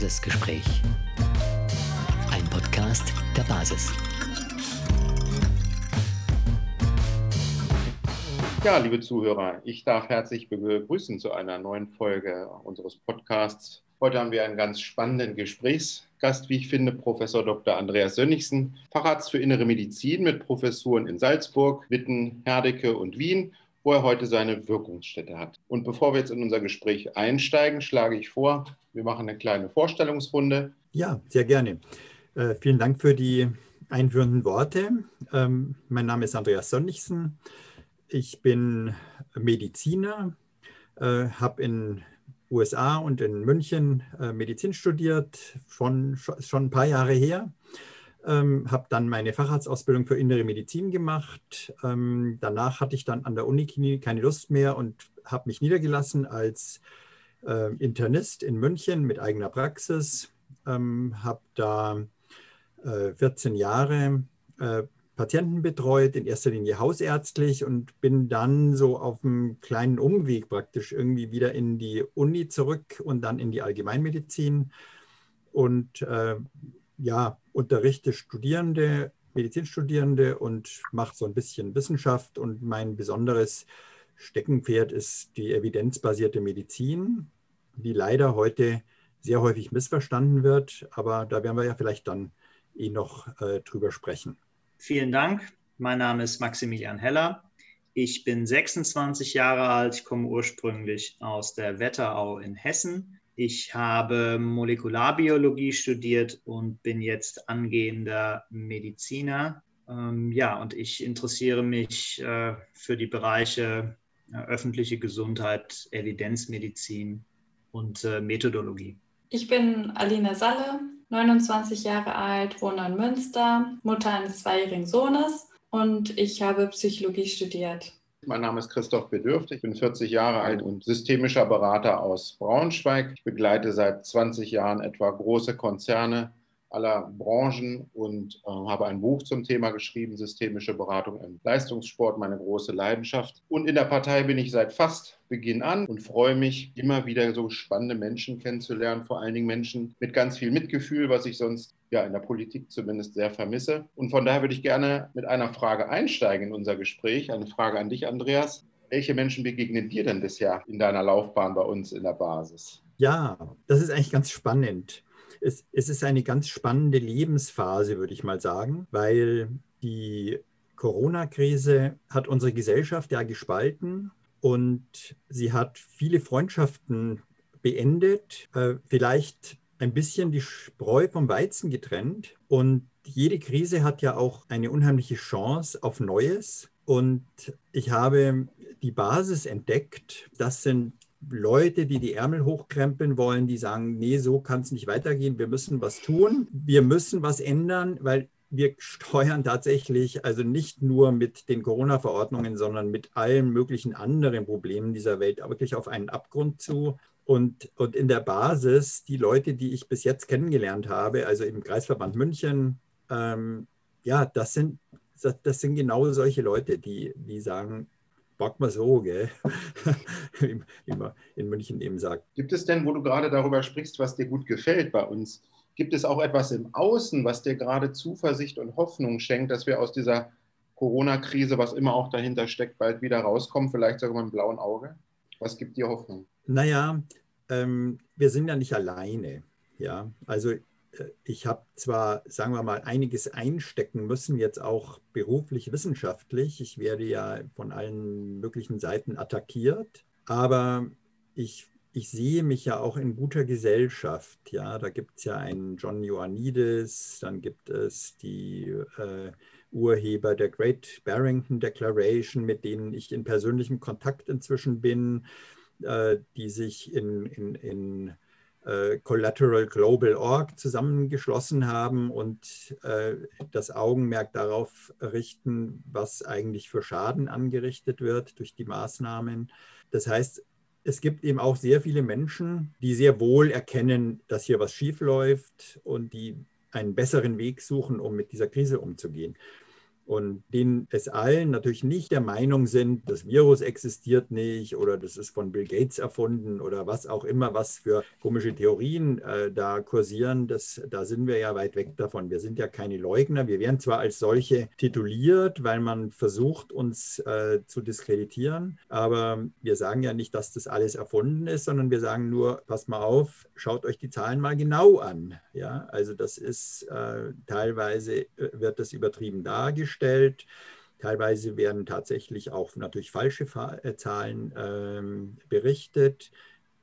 Basisgespräch. Ein Podcast der Basis. Ja, liebe Zuhörer, ich darf herzlich begrüßen zu einer neuen Folge unseres Podcasts. Heute haben wir einen ganz spannenden Gesprächsgast, wie ich finde, Professor Dr. Andreas Sönnigsen, Facharzt für Innere Medizin mit Professuren in Salzburg, Witten, Herdecke und Wien wo er heute seine Wirkungsstätte hat. Und bevor wir jetzt in unser Gespräch einsteigen, schlage ich vor, wir machen eine kleine Vorstellungsrunde. Ja, sehr gerne. Äh, vielen Dank für die einführenden Worte. Ähm, mein Name ist Andreas Sonnigsen. Ich bin Mediziner, äh, habe in USA und in München äh, Medizin studiert, schon, schon ein paar Jahre her ähm, habe dann meine Facharztausbildung für innere Medizin gemacht. Ähm, danach hatte ich dann an der Uniklinik keine Lust mehr und habe mich niedergelassen als äh, Internist in München mit eigener Praxis. Ähm, habe da äh, 14 Jahre äh, Patienten betreut, in erster Linie hausärztlich und bin dann so auf einem kleinen Umweg praktisch irgendwie wieder in die Uni zurück und dann in die Allgemeinmedizin. Und äh, ja, unterrichte Studierende, Medizinstudierende und mache so ein bisschen Wissenschaft. Und mein besonderes Steckenpferd ist die evidenzbasierte Medizin, die leider heute sehr häufig missverstanden wird. Aber da werden wir ja vielleicht dann eh noch äh, drüber sprechen. Vielen Dank. Mein Name ist Maximilian Heller. Ich bin 26 Jahre alt, komme ursprünglich aus der Wetterau in Hessen ich habe Molekularbiologie studiert und bin jetzt angehender Mediziner. Ähm, ja, und ich interessiere mich äh, für die Bereiche äh, öffentliche Gesundheit, Evidenzmedizin und äh, Methodologie. Ich bin Alina Salle, 29 Jahre alt, wohne in Münster, Mutter eines zweijährigen Sohnes und ich habe Psychologie studiert. Mein Name ist Christoph Bedürftig, ich bin 40 Jahre alt und systemischer Berater aus Braunschweig. Ich begleite seit 20 Jahren etwa große Konzerne aller Branchen und äh, habe ein Buch zum Thema geschrieben, Systemische Beratung im Leistungssport, meine große Leidenschaft. Und in der Partei bin ich seit fast Beginn an und freue mich, immer wieder so spannende Menschen kennenzulernen, vor allen Dingen Menschen mit ganz viel Mitgefühl, was ich sonst ja in der Politik zumindest sehr vermisse. Und von daher würde ich gerne mit einer Frage einsteigen in unser Gespräch. Eine Frage an dich, Andreas. Welche Menschen begegnen dir denn bisher in deiner Laufbahn bei uns in der Basis? Ja, das ist eigentlich ganz spannend es, es ist eine ganz spannende Lebensphase, würde ich mal sagen, weil die Corona-Krise hat unsere Gesellschaft ja gespalten und sie hat viele Freundschaften beendet, äh, vielleicht ein bisschen die Spreu vom Weizen getrennt. Und jede Krise hat ja auch eine unheimliche Chance auf Neues. Und ich habe die Basis entdeckt. Das sind Leute, die die Ärmel hochkrempeln wollen, die sagen, nee, so kann es nicht weitergehen, wir müssen was tun, wir müssen was ändern, weil wir steuern tatsächlich also nicht nur mit den Corona-Verordnungen, sondern mit allen möglichen anderen Problemen dieser Welt wirklich auf einen Abgrund zu. Und, und in der Basis, die Leute, die ich bis jetzt kennengelernt habe, also im Kreisverband München, ähm, ja, das sind, das, das sind genau solche Leute, die, die sagen, Bock mal so, gell? wie man in München eben sagt. Gibt es denn, wo du gerade darüber sprichst, was dir gut gefällt bei uns, gibt es auch etwas im Außen, was dir gerade Zuversicht und Hoffnung schenkt, dass wir aus dieser Corona-Krise, was immer auch dahinter steckt, bald wieder rauskommen, vielleicht sogar mit einem blauen Auge? Was gibt dir Hoffnung? Naja, ähm, wir sind ja nicht alleine. Ja, also ich habe zwar, sagen wir mal, einiges einstecken müssen, jetzt auch beruflich, wissenschaftlich. Ich werde ja von allen möglichen Seiten attackiert, aber ich, ich sehe mich ja auch in guter Gesellschaft. Ja, da gibt es ja einen John Ioannidis, dann gibt es die äh, Urheber der Great Barrington Declaration, mit denen ich in persönlichem Kontakt inzwischen bin, äh, die sich in, in, in äh, Collateral Global Org zusammengeschlossen haben und äh, das Augenmerk darauf richten, was eigentlich für Schaden angerichtet wird durch die Maßnahmen. Das heißt, es gibt eben auch sehr viele Menschen, die sehr wohl erkennen, dass hier was schief läuft und die einen besseren Weg suchen, um mit dieser Krise umzugehen. Und denen es allen natürlich nicht der Meinung sind, das Virus existiert nicht oder das ist von Bill Gates erfunden oder was auch immer, was für komische Theorien äh, da kursieren, das, da sind wir ja weit weg davon. Wir sind ja keine Leugner. Wir werden zwar als solche tituliert, weil man versucht, uns äh, zu diskreditieren, aber wir sagen ja nicht, dass das alles erfunden ist, sondern wir sagen nur, pass mal auf, schaut euch die Zahlen mal genau an. Ja, also das ist äh, teilweise äh, wird das übertrieben dargestellt. Teilweise werden tatsächlich auch natürlich falsche äh, Zahlen ähm, berichtet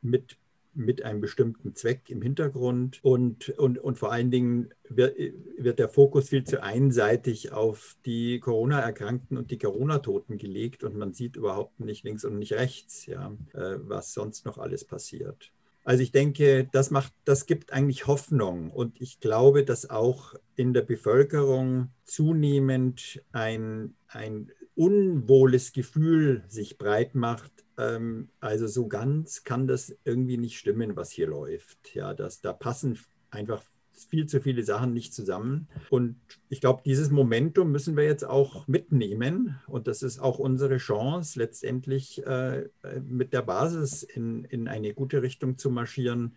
mit mit einem bestimmten Zweck im Hintergrund. Und, und, und vor allen Dingen wird, wird der Fokus viel zu einseitig auf die Corona-Erkrankten und die Corona-Toten gelegt. Und man sieht überhaupt nicht links und nicht rechts, ja, äh, was sonst noch alles passiert. Also ich denke, das macht, das gibt eigentlich Hoffnung und ich glaube, dass auch in der Bevölkerung zunehmend ein, ein unwohles Gefühl sich breit macht. Ähm, also so ganz kann das irgendwie nicht stimmen, was hier läuft. Ja, das, da passen einfach viel zu viele Sachen nicht zusammen. Und ich glaube, dieses Momentum müssen wir jetzt auch mitnehmen. Und das ist auch unsere Chance, letztendlich äh, mit der Basis in, in eine gute Richtung zu marschieren,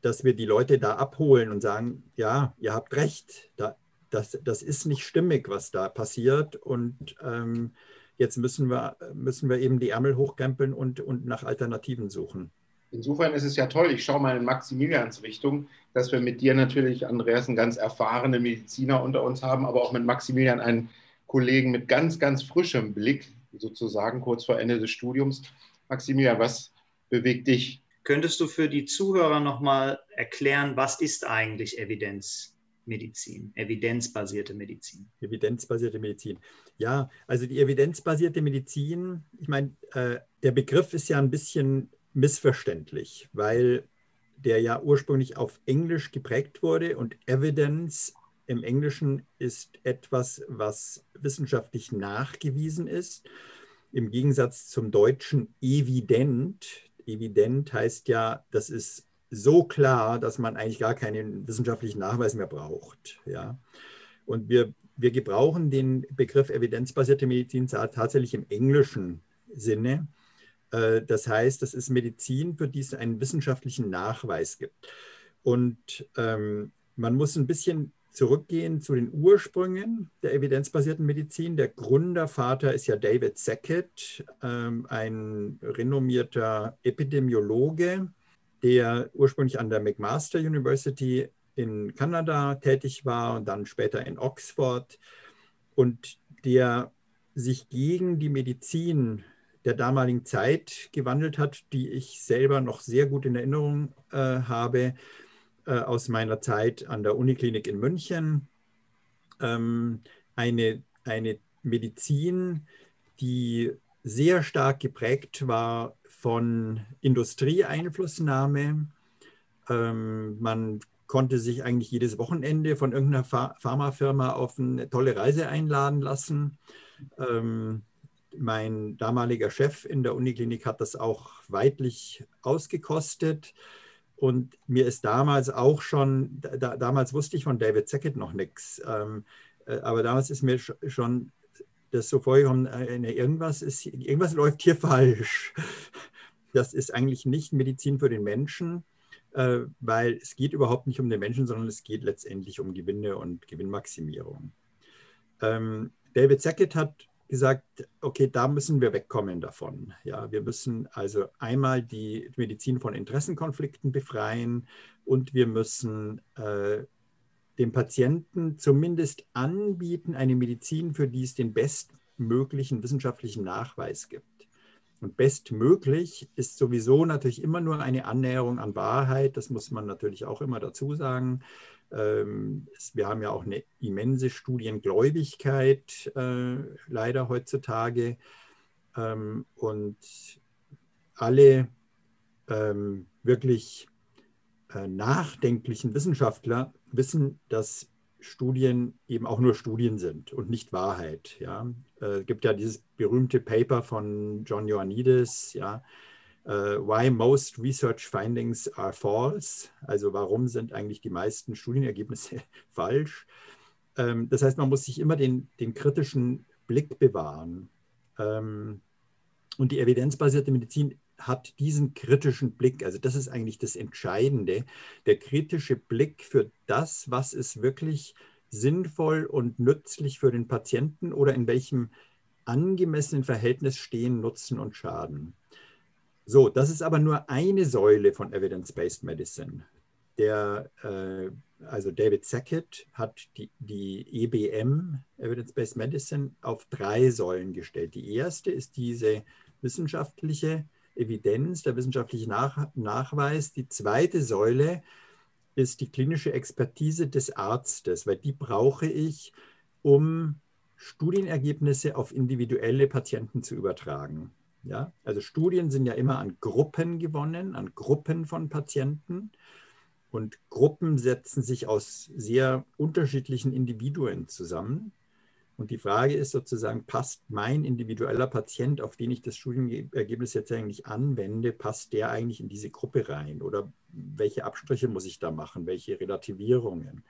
dass wir die Leute da abholen und sagen, ja, ihr habt recht, da, das, das ist nicht stimmig, was da passiert. Und ähm, jetzt müssen wir, müssen wir eben die Ärmel hochkrempeln und, und nach Alternativen suchen. Insofern ist es ja toll, ich schaue mal in Maximilians Richtung, dass wir mit dir natürlich, Andreas, einen ganz erfahrenen Mediziner unter uns haben, aber auch mit Maximilian einen Kollegen mit ganz, ganz frischem Blick, sozusagen kurz vor Ende des Studiums. Maximilian, was bewegt dich? Könntest du für die Zuhörer nochmal erklären, was ist eigentlich Evidenzmedizin, evidenzbasierte Medizin? Evidenzbasierte Medizin. Ja, also die evidenzbasierte Medizin, ich meine, äh, der Begriff ist ja ein bisschen missverständlich, weil der ja ursprünglich auf Englisch geprägt wurde und Evidence im Englischen ist etwas, was wissenschaftlich nachgewiesen ist. Im Gegensatz zum Deutschen evident. Evident heißt ja, das ist so klar, dass man eigentlich gar keinen wissenschaftlichen Nachweis mehr braucht. Ja? Und wir, wir gebrauchen den Begriff evidenzbasierte Medizin tatsächlich im englischen Sinne. Äh, das heißt, das ist Medizin, für die es einen wissenschaftlichen Nachweis gibt. Und ähm, man muss ein bisschen zurückgehen zu den Ursprüngen der evidenzbasierten Medizin. Der Gründervater ist ja David Sackett, ähm, ein renommierter Epidemiologe, der ursprünglich an der McMaster University in Kanada tätig war und dann später in Oxford und der sich gegen die Medizin der damaligen Zeit gewandelt hat, die ich selber noch sehr gut in Erinnerung äh, habe äh, aus meiner Zeit an der Uniklinik in München. Ähm, eine, eine Medizin, die sehr stark geprägt war von Industrieeinflussnahme. Ähm, man konnte sich eigentlich jedes Wochenende von irgendeiner Pharmafirma auf eine tolle Reise einladen lassen. Ähm, mein damaliger Chef in der Uniklinik hat das auch weitlich ausgekostet. Und mir ist damals auch schon, da, damals wusste ich von David Sackett noch nichts, ähm, äh, aber damals ist mir schon das so vorgekommen, äh, irgendwas, ist, irgendwas läuft hier falsch. Das ist eigentlich nicht Medizin für den Menschen, äh, weil es geht überhaupt nicht um den Menschen, sondern es geht letztendlich um Gewinne und Gewinnmaximierung. Ähm, David Sackett hat gesagt, okay, da müssen wir wegkommen davon. Ja, wir müssen also einmal die Medizin von Interessenkonflikten befreien und wir müssen äh, dem Patienten zumindest anbieten, eine Medizin, für die es den bestmöglichen wissenschaftlichen Nachweis gibt. Und bestmöglich ist sowieso natürlich immer nur eine Annäherung an Wahrheit. Das muss man natürlich auch immer dazu sagen. Ähm, wir haben ja auch eine immense Studiengläubigkeit äh, leider heutzutage. Ähm, und alle ähm, wirklich äh, nachdenklichen Wissenschaftler wissen, dass Studien eben auch nur Studien sind und nicht Wahrheit. Ja. Äh, es gibt ja dieses berühmte Paper von John Ioannidis, ja, why most research findings are false, also warum sind eigentlich die meisten Studienergebnisse falsch. Ähm, das heißt, man muss sich immer den, den kritischen Blick bewahren. Ähm, und die evidenzbasierte Medizin hat diesen kritischen Blick. Also das ist eigentlich das Entscheidende, der kritische Blick für das, was ist wirklich sinnvoll und nützlich für den Patienten oder in welchem angemessenen Verhältnis stehen Nutzen und Schaden. So, das ist aber nur eine Säule von Evidence-Based Medicine. Der, äh, also David Sackett hat die, die EBM, Evidence-Based Medicine, auf drei Säulen gestellt. Die erste ist diese wissenschaftliche Evidenz, der wissenschaftliche Nach Nachweis. Die zweite Säule ist die klinische Expertise des Arztes, weil die brauche ich, um Studienergebnisse auf individuelle Patienten zu übertragen. Ja? Also Studien sind ja immer an Gruppen gewonnen, an Gruppen von Patienten. Und Gruppen setzen sich aus sehr unterschiedlichen Individuen zusammen. Und die Frage ist sozusagen, passt mein individueller Patient, auf den ich das Studienergebnis jetzt eigentlich anwende, passt der eigentlich in diese Gruppe rein? Oder welche Abstriche muss ich da machen? Welche Relativierungen?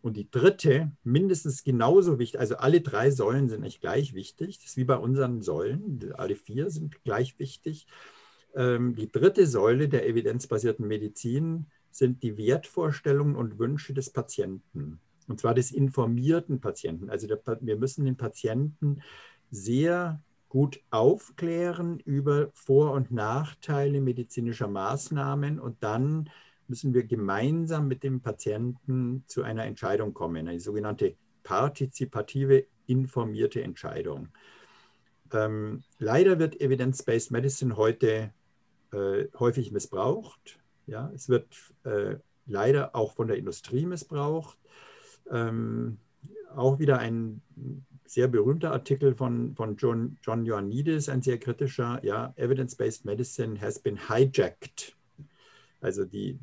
Und die dritte, mindestens genauso wichtig, also alle drei Säulen sind nicht gleich wichtig, das ist wie bei unseren Säulen, alle vier sind gleich wichtig. Ähm, die dritte Säule der evidenzbasierten Medizin sind die Wertvorstellungen und Wünsche des Patienten. Und zwar des informierten Patienten. Also der, wir müssen den Patienten sehr gut aufklären über Vor- und Nachteile medizinischer Maßnahmen und dann müssen wir gemeinsam mit dem Patienten zu einer Entscheidung kommen, eine sogenannte partizipative, informierte Entscheidung. Ähm, leider wird Evidence-Based Medicine heute äh, häufig missbraucht. Ja, es wird äh, leider auch von der Industrie missbraucht. Ähm, auch wieder ein sehr berühmter Artikel von, von John, John Ioannidis, ein sehr kritischer, ja, Evidence-Based Medicine has been hijacked. Also die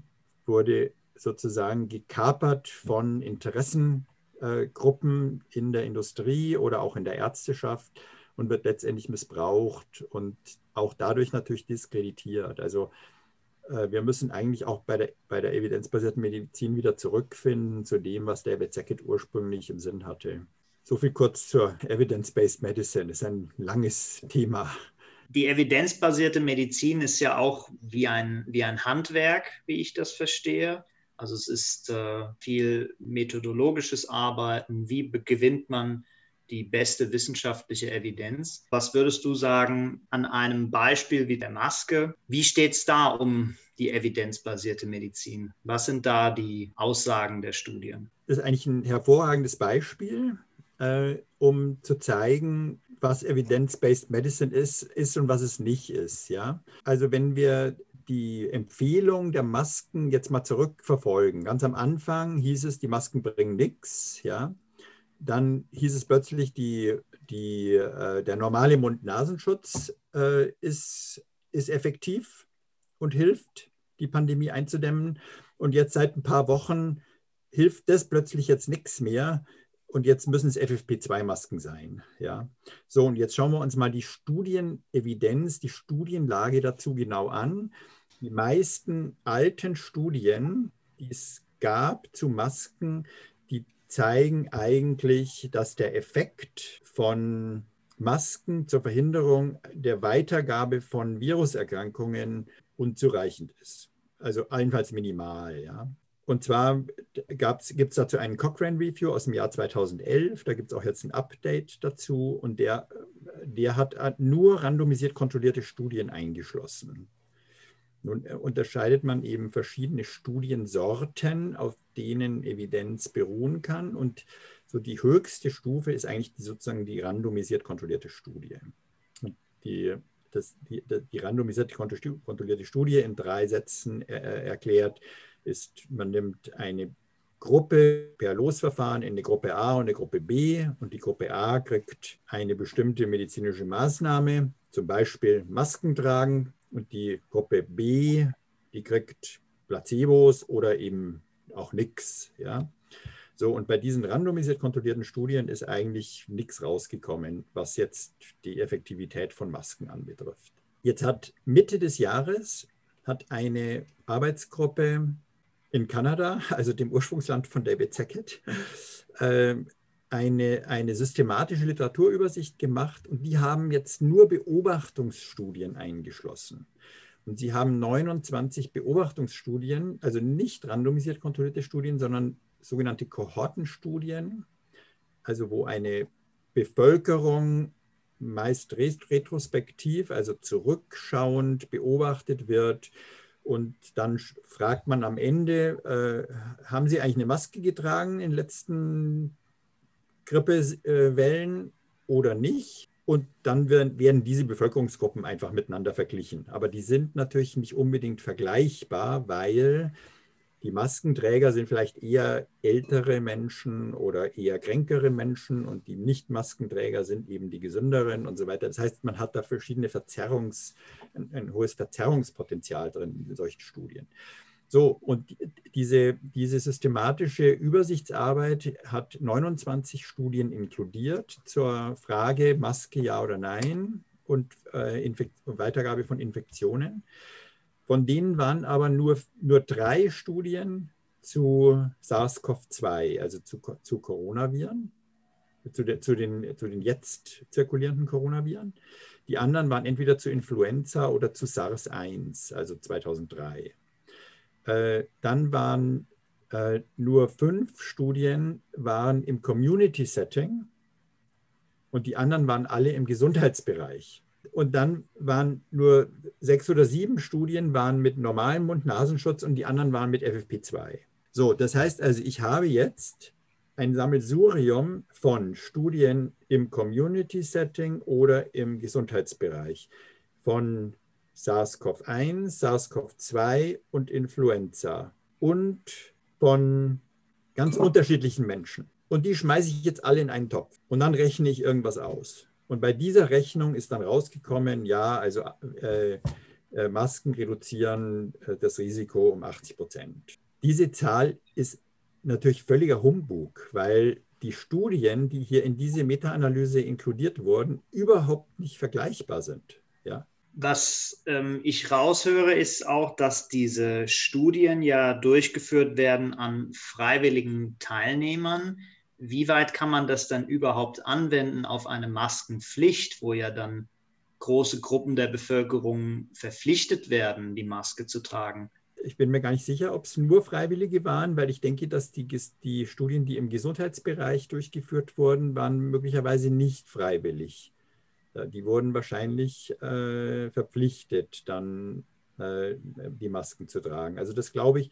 wurde sozusagen gekapert von Interessengruppen in der Industrie oder auch in der Ärzteschaft und wird letztendlich missbraucht und auch dadurch natürlich diskreditiert. Also äh, wir müssen eigentlich auch bei der, bei der evidenzbasierten Medizin wieder zurückfinden zu dem, was David Sackett ursprünglich im Sinn hatte. So viel kurz zur Evidence-Based Medicine. Das ist ein langes Thema. Die evidenzbasierte Medizin ist ja auch wie ein, wie ein Handwerk, wie ich das verstehe. Also es ist äh, viel methodologisches Arbeiten. Wie gewinnt man die beste wissenschaftliche Evidenz. Was würdest du sagen an einem Beispiel wie der Maske? Wie steht es da um die evidenzbasierte Medizin? Was sind da die Aussagen der Studien? Das ist eigentlich ein hervorragendes Beispiel, äh, um zu zeigen, was Evidence-Based Medicine ist, ist und was es nicht ist. Ja? Also wenn wir die Empfehlung der Masken jetzt mal zurückverfolgen. Ganz am Anfang hieß es, die Masken bringen nichts. Ja? Dann hieß es plötzlich, die, die, äh, der normale Mund-Nasenschutz äh, ist, ist effektiv und hilft, die Pandemie einzudämmen. Und jetzt seit ein paar Wochen hilft das plötzlich jetzt nichts mehr. Und jetzt müssen es FFP2-Masken sein. Ja? So, und jetzt schauen wir uns mal die Studienevidenz, die Studienlage dazu genau an. Die meisten alten Studien, die es gab zu Masken, zeigen eigentlich, dass der Effekt von Masken zur Verhinderung der Weitergabe von Viruserkrankungen unzureichend ist. Also allenfalls minimal. Ja. Und zwar gibt es dazu einen Cochrane Review aus dem Jahr 2011. Da gibt es auch jetzt ein Update dazu. Und der, der hat nur randomisiert kontrollierte Studien eingeschlossen. Nun äh, unterscheidet man eben verschiedene Studiensorten, auf denen Evidenz beruhen kann. Und so die höchste Stufe ist eigentlich sozusagen die randomisiert kontrollierte Studie. Die, das, die, die randomisiert kontrollierte Studie in drei Sätzen äh, äh, erklärt ist, man nimmt eine Gruppe per Losverfahren in eine Gruppe A und eine Gruppe B und die Gruppe A kriegt eine bestimmte medizinische Maßnahme, zum Beispiel Masken tragen und die Gruppe B, die kriegt Placebos oder eben auch nichts. Ja? So, und bei diesen randomisiert kontrollierten Studien ist eigentlich nichts rausgekommen, was jetzt die Effektivität von Masken anbetrifft. Jetzt hat Mitte des Jahres hat eine Arbeitsgruppe in Kanada, also dem Ursprungsland von David Sackett, äh, eine, eine systematische Literaturübersicht gemacht und die haben jetzt nur Beobachtungsstudien eingeschlossen. Und sie haben 29 Beobachtungsstudien, also nicht randomisiert kontrollierte Studien, sondern sogenannte Kohortenstudien, also wo eine Bevölkerung meist retrospektiv, also zurückschauend beobachtet wird. Und dann fragt man am Ende, äh, haben Sie eigentlich eine Maske getragen in den letzten Grippewellen oder nicht? Und dann werden, werden diese Bevölkerungsgruppen einfach miteinander verglichen. Aber die sind natürlich nicht unbedingt vergleichbar, weil die Maskenträger sind vielleicht eher ältere Menschen oder eher kränkere Menschen und die Nicht-Maskenträger sind eben die gesünderen und so weiter. Das heißt, man hat da verschiedene Verzerrungs, ein, ein hohes Verzerrungspotenzial drin in solchen Studien. So, und diese, diese systematische Übersichtsarbeit hat 29 Studien inkludiert zur Frage Maske ja oder nein und äh, Weitergabe von Infektionen. Von denen waren aber nur, nur drei Studien zu SARS-CoV-2, also zu, zu Coronaviren, zu, de, zu, den, zu den jetzt zirkulierenden Coronaviren. Die anderen waren entweder zu Influenza oder zu SARS-1, also 2003. Äh, dann waren äh, nur fünf Studien waren im Community-Setting und die anderen waren alle im Gesundheitsbereich. Und dann waren nur sechs oder sieben Studien waren mit normalem Mund-Nasenschutz und die anderen waren mit FFP2. So, das heißt also, ich habe jetzt ein Sammelsurium von Studien im Community-Setting oder im Gesundheitsbereich von SARS-CoV-1, SARS-CoV-2 und Influenza und von ganz unterschiedlichen Menschen. Und die schmeiße ich jetzt alle in einen Topf und dann rechne ich irgendwas aus. Und bei dieser Rechnung ist dann rausgekommen, ja, also äh, äh, Masken reduzieren äh, das Risiko um 80 Prozent. Diese Zahl ist natürlich völliger Humbug, weil die Studien, die hier in diese Meta-Analyse inkludiert wurden, überhaupt nicht vergleichbar sind. Ja? Was ähm, ich raushöre, ist auch, dass diese Studien ja durchgeführt werden an freiwilligen Teilnehmern wie weit kann man das dann überhaupt anwenden auf eine Maskenpflicht, wo ja dann große Gruppen der Bevölkerung verpflichtet werden, die Maske zu tragen? Ich bin mir gar nicht sicher, ob es nur Freiwillige waren, weil ich denke, dass die, die Studien, die im Gesundheitsbereich durchgeführt wurden, waren möglicherweise nicht freiwillig. Die wurden wahrscheinlich äh, verpflichtet, dann äh, die Masken zu tragen. Also das glaube ich,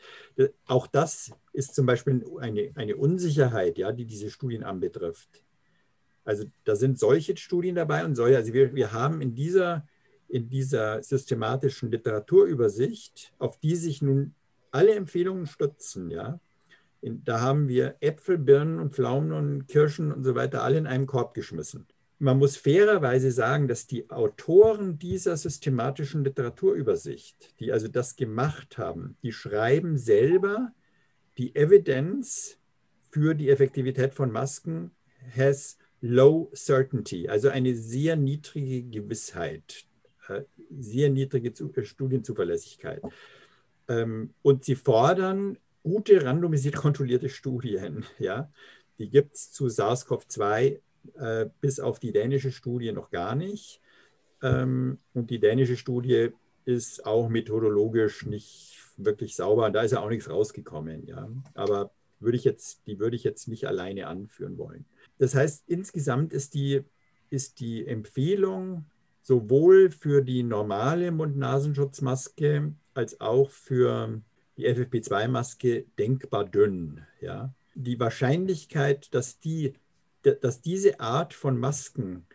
auch das ist zum Beispiel eine, eine Unsicherheit, ja, die diese Studien anbetrifft. Also da sind solche Studien dabei und solche, also wir, wir haben in dieser, in dieser systematischen Literaturübersicht, auf die sich nun alle Empfehlungen stützen, ja, in, da haben wir Äpfel, Birnen und Pflaumen und Kirschen und so weiter alle in einen Korb geschmissen man muss fairerweise sagen, dass die Autoren dieser systematischen Literaturübersicht, die also das gemacht haben, die schreiben selber, die Evidenz für die Effektivität von Masken has low certainty, also eine sehr niedrige Gewissheit, äh, sehr niedrige äh, Studienzuverlässigkeit. Ähm, und sie fordern gute randomisiert kontrollierte Studien. Ja? Die gibt es zu SARS-CoV-2 äh, bis auf die dänische Studie noch gar nicht. Ähm, und die dänische Studie ist auch methodologisch nicht wirklich sauber. Da ist ja auch nichts rausgekommen. Ja. Aber würde ich jetzt, die würde ich jetzt nicht alleine anführen wollen. Das heißt, insgesamt ist die, ist die Empfehlung sowohl für die normale Mund-Nasenschutzmaske als auch für die FFP2-Maske denkbar dünn. Ja. Die Wahrscheinlichkeit, dass die dass diese Art von Masken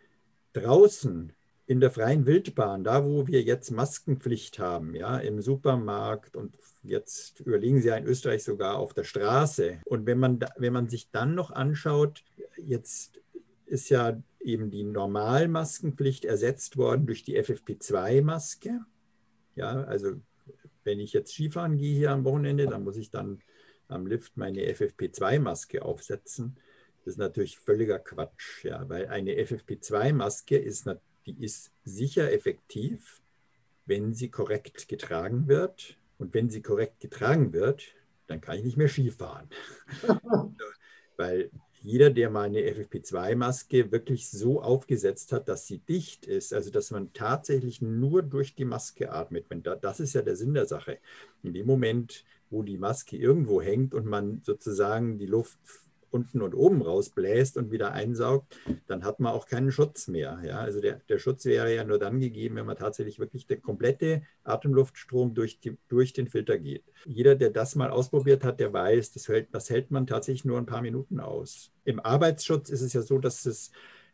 draußen in der freien Wildbahn, da wo wir jetzt Maskenpflicht haben, ja, im Supermarkt und jetzt überlegen Sie ja in Österreich sogar auf der Straße. Und wenn man, wenn man sich dann noch anschaut, jetzt ist ja eben die Normalmaskenpflicht ersetzt worden durch die FFP2-Maske. Ja, also wenn ich jetzt Skifahren gehe hier am Wochenende, dann muss ich dann am Lift meine FFP2-Maske aufsetzen. Das ist natürlich völliger Quatsch, ja, weil eine FFP2-Maske ist, die ist sicher effektiv, wenn sie korrekt getragen wird. Und wenn sie korrekt getragen wird, dann kann ich nicht mehr Skifahren. Weil jeder, der mal eine FFP2-Maske wirklich so aufgesetzt hat, dass sie dicht ist, also dass man tatsächlich nur durch die Maske atmet, das ist ja der Sinn der Sache. In dem Moment, wo die Maske irgendwo hängt und man sozusagen die Luft unten und oben rausbläst und wieder einsaugt, dann hat man auch keinen Schutz mehr. Ja? Also der, der Schutz wäre ja nur dann gegeben, wenn man tatsächlich wirklich der komplette Atemluftstrom durch, die, durch den Filter geht. Jeder, der das mal ausprobiert hat, der weiß, das hält, das hält man tatsächlich nur ein paar Minuten aus. Im Arbeitsschutz ist es ja so, dass es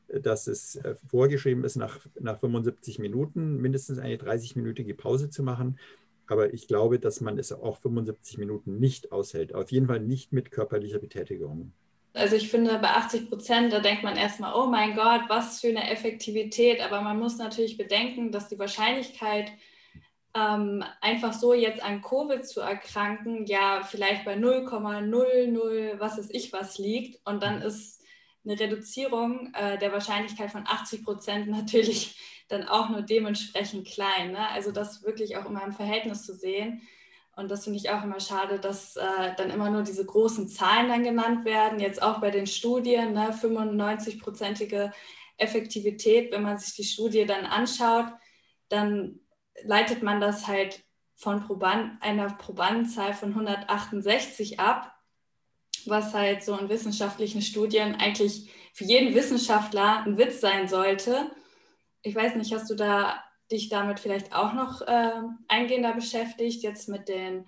dass es äh, vorgeschrieben ist, nach, nach 75 Minuten mindestens eine 30-minütige Pause zu machen. Aber ich glaube, dass man es auch 75 Minuten nicht aushält. Auf jeden Fall nicht mit körperlicher Betätigung. Also ich finde, bei 80 Prozent, da denkt man erstmal, oh mein Gott, was für eine Effektivität. Aber man muss natürlich bedenken, dass die Wahrscheinlichkeit, ähm, einfach so jetzt an Covid zu erkranken, ja vielleicht bei 0,00 was ist ich was liegt. Und dann ist eine Reduzierung äh, der Wahrscheinlichkeit von 80 Prozent natürlich dann auch nur dementsprechend klein. Ne? Also das wirklich auch immer im Verhältnis zu sehen. Und das finde ich auch immer schade, dass äh, dann immer nur diese großen Zahlen dann genannt werden. Jetzt auch bei den Studien, ne, 95-prozentige Effektivität. Wenn man sich die Studie dann anschaut, dann leitet man das halt von Proband, einer Probandenzahl von 168 ab, was halt so in wissenschaftlichen Studien eigentlich für jeden Wissenschaftler ein Witz sein sollte. Ich weiß nicht, hast du da dich damit vielleicht auch noch äh, eingehender beschäftigt, jetzt mit den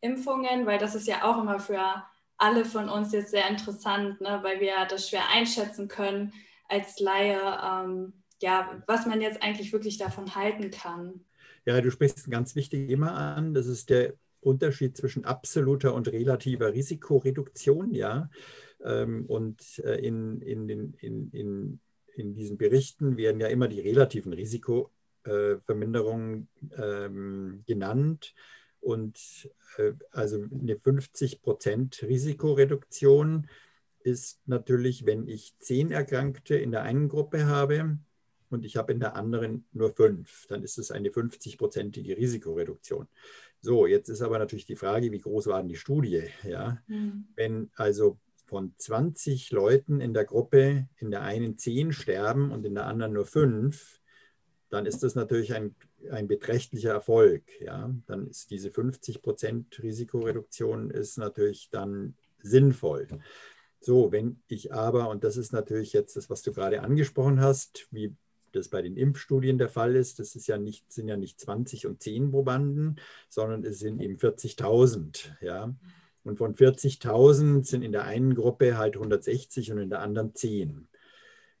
Impfungen, weil das ist ja auch immer für alle von uns jetzt sehr interessant, ne, weil wir das schwer einschätzen können als Laie, ähm, ja, was man jetzt eigentlich wirklich davon halten kann. Ja, du sprichst ein ganz wichtiges Thema an. Das ist der Unterschied zwischen absoluter und relativer Risikoreduktion, ja. Ähm, und äh, in, in, in, in, in diesen Berichten werden ja immer die relativen Risiko äh, Verminderung ähm, genannt. Und äh, also eine 50 Prozent Risikoreduktion ist natürlich, wenn ich zehn Erkrankte in der einen Gruppe habe und ich habe in der anderen nur fünf, dann ist es eine 50-prozentige Risikoreduktion. So, jetzt ist aber natürlich die Frage, wie groß war denn die Studie? Ja? Mhm. Wenn also von 20 Leuten in der Gruppe in der einen zehn sterben und in der anderen nur fünf, dann ist das natürlich ein, ein beträchtlicher Erfolg. Ja? Dann ist diese 50 Prozent Risikoreduktion ist natürlich dann sinnvoll. So, wenn ich aber, und das ist natürlich jetzt das, was du gerade angesprochen hast, wie das bei den Impfstudien der Fall ist, das ist ja nicht, sind ja nicht 20 und 10 Probanden, sondern es sind eben 40.000. Ja? Und von 40.000 sind in der einen Gruppe halt 160 und in der anderen 10.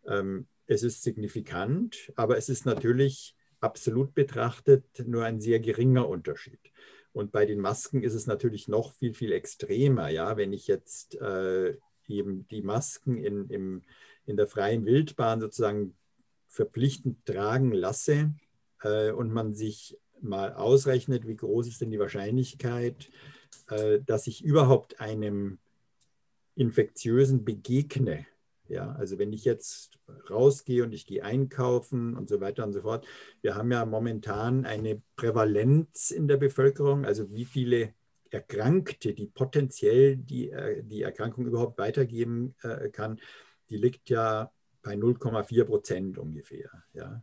Ähm, es ist signifikant, aber es ist natürlich absolut betrachtet nur ein sehr geringer Unterschied. Und bei den Masken ist es natürlich noch viel, viel extremer. Ja? Wenn ich jetzt äh, eben die Masken in, im, in der freien Wildbahn sozusagen verpflichtend tragen lasse äh, und man sich mal ausrechnet, wie groß ist denn die Wahrscheinlichkeit, äh, dass ich überhaupt einem Infektiösen begegne, ja, also wenn ich jetzt rausgehe und ich gehe einkaufen und so weiter und so fort, wir haben ja momentan eine Prävalenz in der Bevölkerung, also wie viele Erkrankte, die potenziell die, äh, die Erkrankung überhaupt weitergeben äh, kann, die liegt ja bei 0,4 Prozent ungefähr. Ja.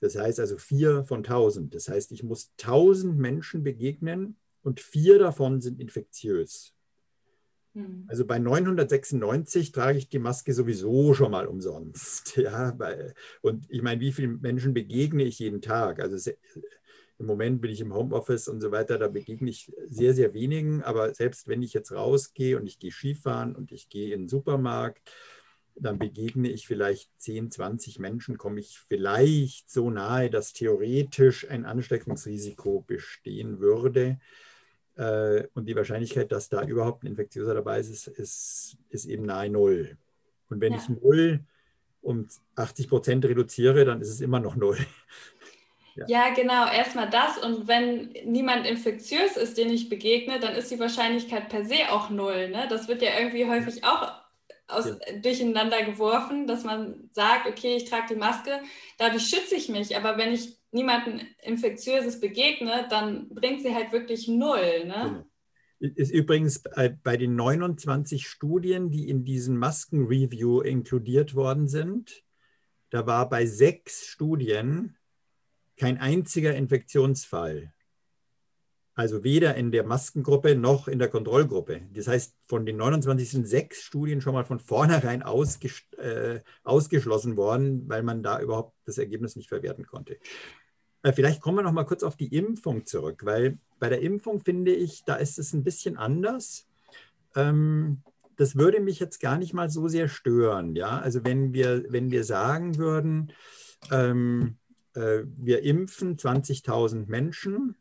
Das heißt also vier von 1000. Das heißt, ich muss 1000 Menschen begegnen und vier davon sind infektiös. Hm. Also bei 996 trage ich die Maske sowieso schon mal umsonst. Ja, und ich meine, wie vielen Menschen begegne ich jeden Tag? Also im Moment bin ich im Homeoffice und so weiter, da begegne ich sehr, sehr wenigen. Aber selbst wenn ich jetzt rausgehe und ich gehe Skifahren und ich gehe in den Supermarkt, dann begegne ich vielleicht 10, 20 Menschen, komme ich vielleicht so nahe, dass theoretisch ein Ansteckungsrisiko bestehen würde. Äh, und die Wahrscheinlichkeit, dass da überhaupt ein Infektiöser dabei ist, ist, ist eben nahe Null. Und wenn ja. ich Null um 80 Prozent reduziere, dann ist es immer noch Null. Ja. ja. genau. Erstmal das. Und wenn niemand infektiös ist, den ich begegne, dann ist die Wahrscheinlichkeit per se auch null. Ne? Das wird ja irgendwie häufig auch aus, ja. durcheinander geworfen, dass man sagt, okay, ich trage die Maske, dadurch schütze ich mich. Aber wenn ich niemanden Infektiöses begegne, dann bringt sie halt wirklich null. Ne? Genau. Ist übrigens bei den 29 Studien, die in diesen Maskenreview inkludiert worden sind, da war bei sechs Studien kein einziger Infektionsfall. Also weder in der Maskengruppe noch in der Kontrollgruppe. Das heißt, von den 29 sind sechs Studien schon mal von vornherein ausges äh, ausgeschlossen worden, weil man da überhaupt das Ergebnis nicht verwerten konnte. Äh, vielleicht kommen wir noch mal kurz auf die Impfung zurück, weil bei der Impfung finde ich, da ist es ein bisschen anders. Ähm, das würde mich jetzt gar nicht mal so sehr stören. Ja? Also wenn wir, wenn wir sagen würden, ähm, äh, wir impfen 20.000 Menschen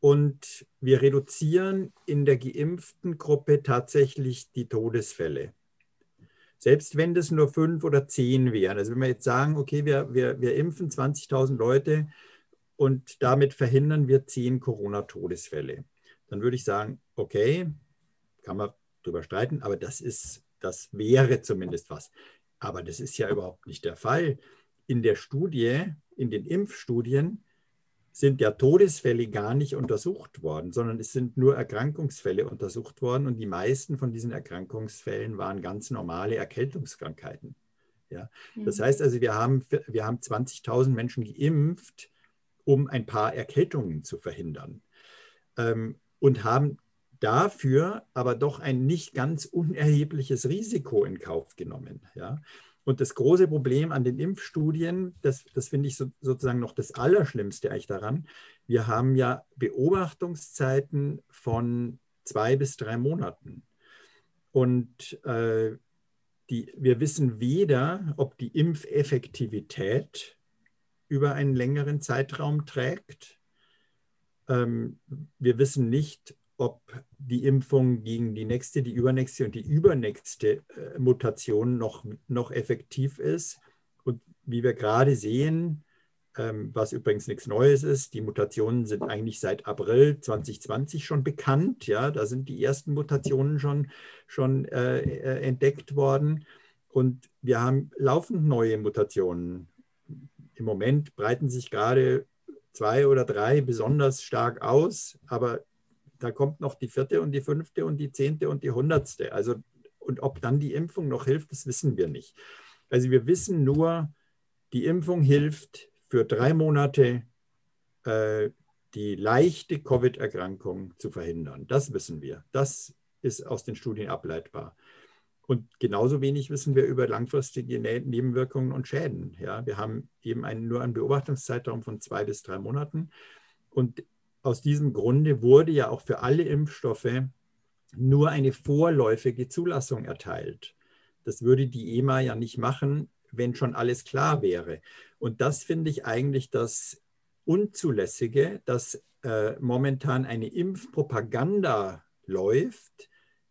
und wir reduzieren in der geimpften Gruppe tatsächlich die Todesfälle. Selbst wenn das nur fünf oder zehn wären. Also wenn wir jetzt sagen, okay, wir, wir, wir impfen 20.000 Leute und damit verhindern wir zehn Corona-Todesfälle, dann würde ich sagen, okay, kann man drüber streiten, aber das ist, das wäre zumindest was. Aber das ist ja überhaupt nicht der Fall. In der Studie, in den Impfstudien, sind ja Todesfälle gar nicht untersucht worden, sondern es sind nur Erkrankungsfälle untersucht worden und die meisten von diesen Erkrankungsfällen waren ganz normale Erkältungskrankheiten. Ja? Das mhm. heißt also, wir haben, wir haben 20.000 Menschen geimpft, um ein paar Erkältungen zu verhindern ähm, und haben dafür aber doch ein nicht ganz unerhebliches Risiko in Kauf genommen. Ja? Und das große Problem an den Impfstudien, das, das finde ich so, sozusagen noch das Allerschlimmste eigentlich daran, wir haben ja Beobachtungszeiten von zwei bis drei Monaten. Und äh, die, wir wissen weder, ob die Impfeffektivität über einen längeren Zeitraum trägt. Ähm, wir wissen nicht, ob die Impfung gegen die nächste, die übernächste und die übernächste äh, Mutation noch, noch effektiv ist. Und wie wir gerade sehen, ähm, was übrigens nichts Neues ist, die Mutationen sind eigentlich seit April 2020 schon bekannt. Ja, da sind die ersten Mutationen schon, schon äh, äh, entdeckt worden. Und wir haben laufend neue Mutationen. Im Moment breiten sich gerade zwei oder drei besonders stark aus, aber da kommt noch die vierte und die fünfte und die zehnte und die hundertste. Also, und ob dann die Impfung noch hilft, das wissen wir nicht. Also wir wissen nur, die Impfung hilft für drei Monate äh, die leichte Covid-Erkrankung zu verhindern. Das wissen wir. Das ist aus den Studien ableitbar. Und genauso wenig wissen wir über langfristige Nebenwirkungen und Schäden. Ja, wir haben eben einen, nur einen Beobachtungszeitraum von zwei bis drei Monaten. Und aus diesem Grunde wurde ja auch für alle Impfstoffe nur eine vorläufige Zulassung erteilt. Das würde die EMA ja nicht machen, wenn schon alles klar wäre. Und das finde ich eigentlich das Unzulässige, dass äh, momentan eine Impfpropaganda läuft.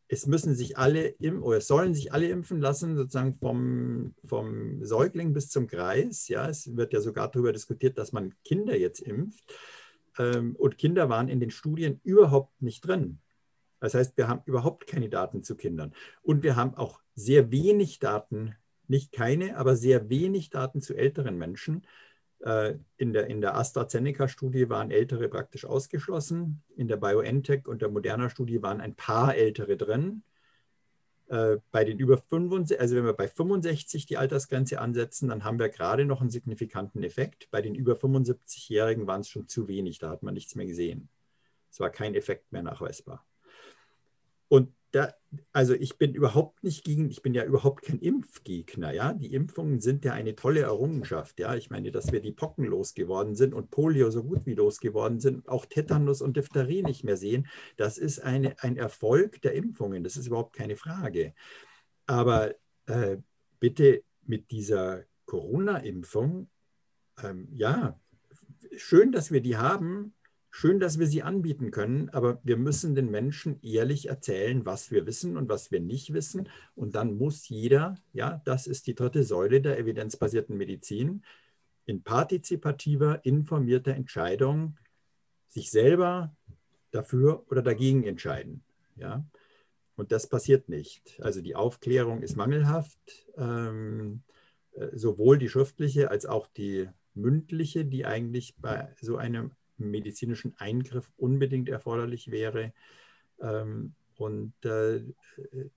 Es müssen sich alle oder sollen sich alle impfen lassen, sozusagen vom, vom Säugling bis zum Kreis. Ja, es wird ja sogar darüber diskutiert, dass man Kinder jetzt impft ähm, und Kinder waren in den Studien überhaupt nicht drin. Das heißt, wir haben überhaupt keine Daten zu Kindern. Und wir haben auch sehr wenig Daten, nicht keine, aber sehr wenig Daten zu älteren Menschen. Äh, in der, in der AstraZeneca-Studie waren Ältere praktisch ausgeschlossen. In der BioNTech und der Moderna-Studie waren ein paar Ältere drin. Äh, bei den über 65, also wenn wir bei 65 die Altersgrenze ansetzen, dann haben wir gerade noch einen signifikanten Effekt. Bei den über 75-Jährigen waren es schon zu wenig, da hat man nichts mehr gesehen. Es war kein Effekt mehr nachweisbar. Und da, also ich bin überhaupt nicht gegen, ich bin ja überhaupt kein Impfgegner, ja. Die Impfungen sind ja eine tolle Errungenschaft, ja. Ich meine, dass wir die Pocken losgeworden sind und Polio so gut wie losgeworden sind, auch Tetanus und Diphtherie nicht mehr sehen, das ist eine, ein Erfolg der Impfungen, das ist überhaupt keine Frage. Aber äh, bitte mit dieser Corona-Impfung, ähm, ja, schön, dass wir die haben, Schön, dass wir sie anbieten können, aber wir müssen den Menschen ehrlich erzählen, was wir wissen und was wir nicht wissen. Und dann muss jeder, ja, das ist die dritte Säule der evidenzbasierten Medizin, in partizipativer, informierter Entscheidung sich selber dafür oder dagegen entscheiden. Ja? Und das passiert nicht. Also die Aufklärung ist mangelhaft, ähm, äh, sowohl die schriftliche als auch die mündliche, die eigentlich bei so einem medizinischen Eingriff unbedingt erforderlich wäre. Ähm, und äh,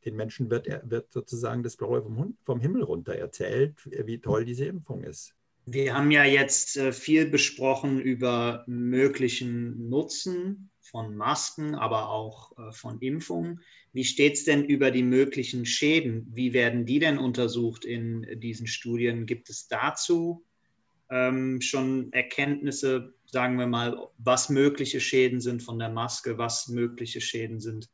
den Menschen wird, wird sozusagen das Blaue vom, vom Himmel runter erzählt, wie toll diese Impfung ist. Wir haben ja jetzt äh, viel besprochen über möglichen Nutzen von Masken, aber auch äh, von Impfungen. Wie steht es denn über die möglichen Schäden? Wie werden die denn untersucht in diesen Studien? Gibt es dazu ähm, schon Erkenntnisse, sagen wir mal, was mögliche Schäden sind von der Maske, was mögliche Schäden sind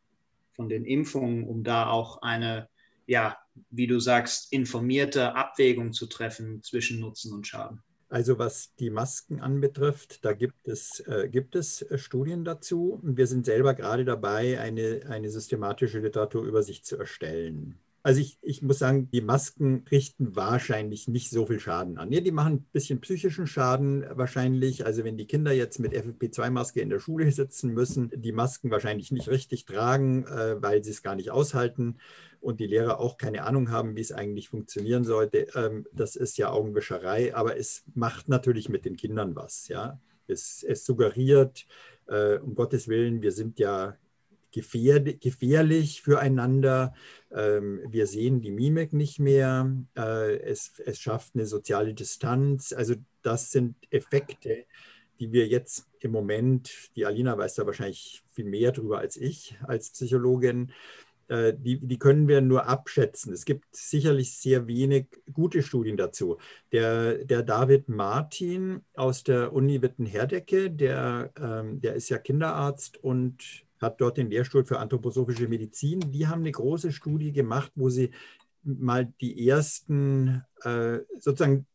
von den Impfungen, um da auch eine, ja, wie du sagst, informierte Abwägung zu treffen zwischen Nutzen und Schaden? Also was die Masken anbetrifft, da gibt es, äh, gibt es äh, Studien dazu. Wir sind selber gerade dabei, eine, eine systematische Literaturübersicht zu erstellen. Also ich, ich muss sagen, die Masken richten wahrscheinlich nicht so viel Schaden an. Ja, die machen ein bisschen psychischen Schaden wahrscheinlich. Also wenn die Kinder jetzt mit FFP2-Maske in der Schule sitzen müssen, die Masken wahrscheinlich nicht richtig tragen, äh, weil sie es gar nicht aushalten und die Lehrer auch keine Ahnung haben, wie es eigentlich funktionieren sollte. Ähm, das ist ja Augenwischerei, aber es macht natürlich mit den Kindern was. Ja? Es, es suggeriert, äh, um Gottes Willen, wir sind ja gefährlich füreinander. Ähm, wir sehen die Mimik nicht mehr. Äh, es, es schafft eine soziale Distanz. Also das sind Effekte, die wir jetzt im Moment, die Alina weiß da wahrscheinlich viel mehr drüber als ich als Psychologin, äh, die, die können wir nur abschätzen. Es gibt sicherlich sehr wenig gute Studien dazu. Der, der David Martin aus der Uni Witten-Herdecke, der, ähm, der ist ja Kinderarzt und hat dort den Lehrstuhl für anthroposophische Medizin. Die haben eine große Studie gemacht, wo sie mal die ersten, äh, sozusagen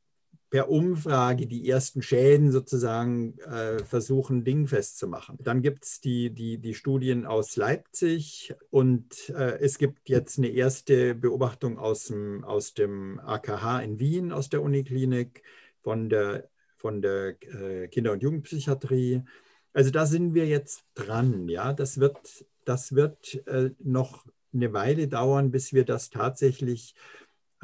per Umfrage die ersten Schäden sozusagen äh, versuchen, dingfest zu machen. Dann gibt es die, die, die Studien aus Leipzig und äh, es gibt jetzt eine erste Beobachtung aus dem, aus dem AKH in Wien, aus der Uniklinik, von der, von der äh, Kinder- und Jugendpsychiatrie. Also da sind wir jetzt dran. Ja, das wird, das wird äh, noch eine Weile dauern, bis wir das tatsächlich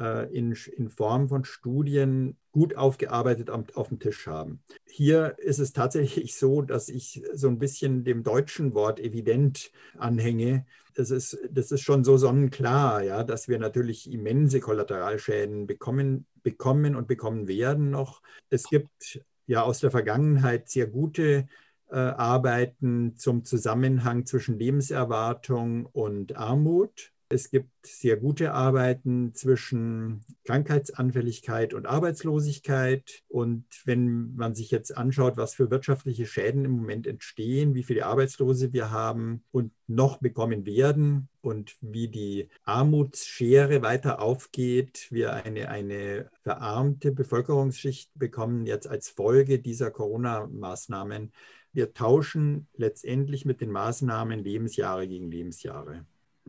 äh, in, in Form von Studien gut aufgearbeitet auf, auf dem Tisch haben. Hier ist es tatsächlich so, dass ich so ein bisschen dem deutschen Wort evident anhänge. Das ist, das ist schon so sonnenklar, ja, dass wir natürlich immense Kollateralschäden bekommen, bekommen und bekommen werden noch. Es gibt ja aus der Vergangenheit sehr gute Arbeiten zum Zusammenhang zwischen Lebenserwartung und Armut. Es gibt sehr gute Arbeiten zwischen Krankheitsanfälligkeit und Arbeitslosigkeit. Und wenn man sich jetzt anschaut, was für wirtschaftliche Schäden im Moment entstehen, wie viele Arbeitslose wir haben und noch bekommen werden und wie die Armutsschere weiter aufgeht, wir eine, eine verarmte Bevölkerungsschicht bekommen jetzt als Folge dieser Corona-Maßnahmen, wir tauschen letztendlich mit den Maßnahmen Lebensjahre gegen Lebensjahre.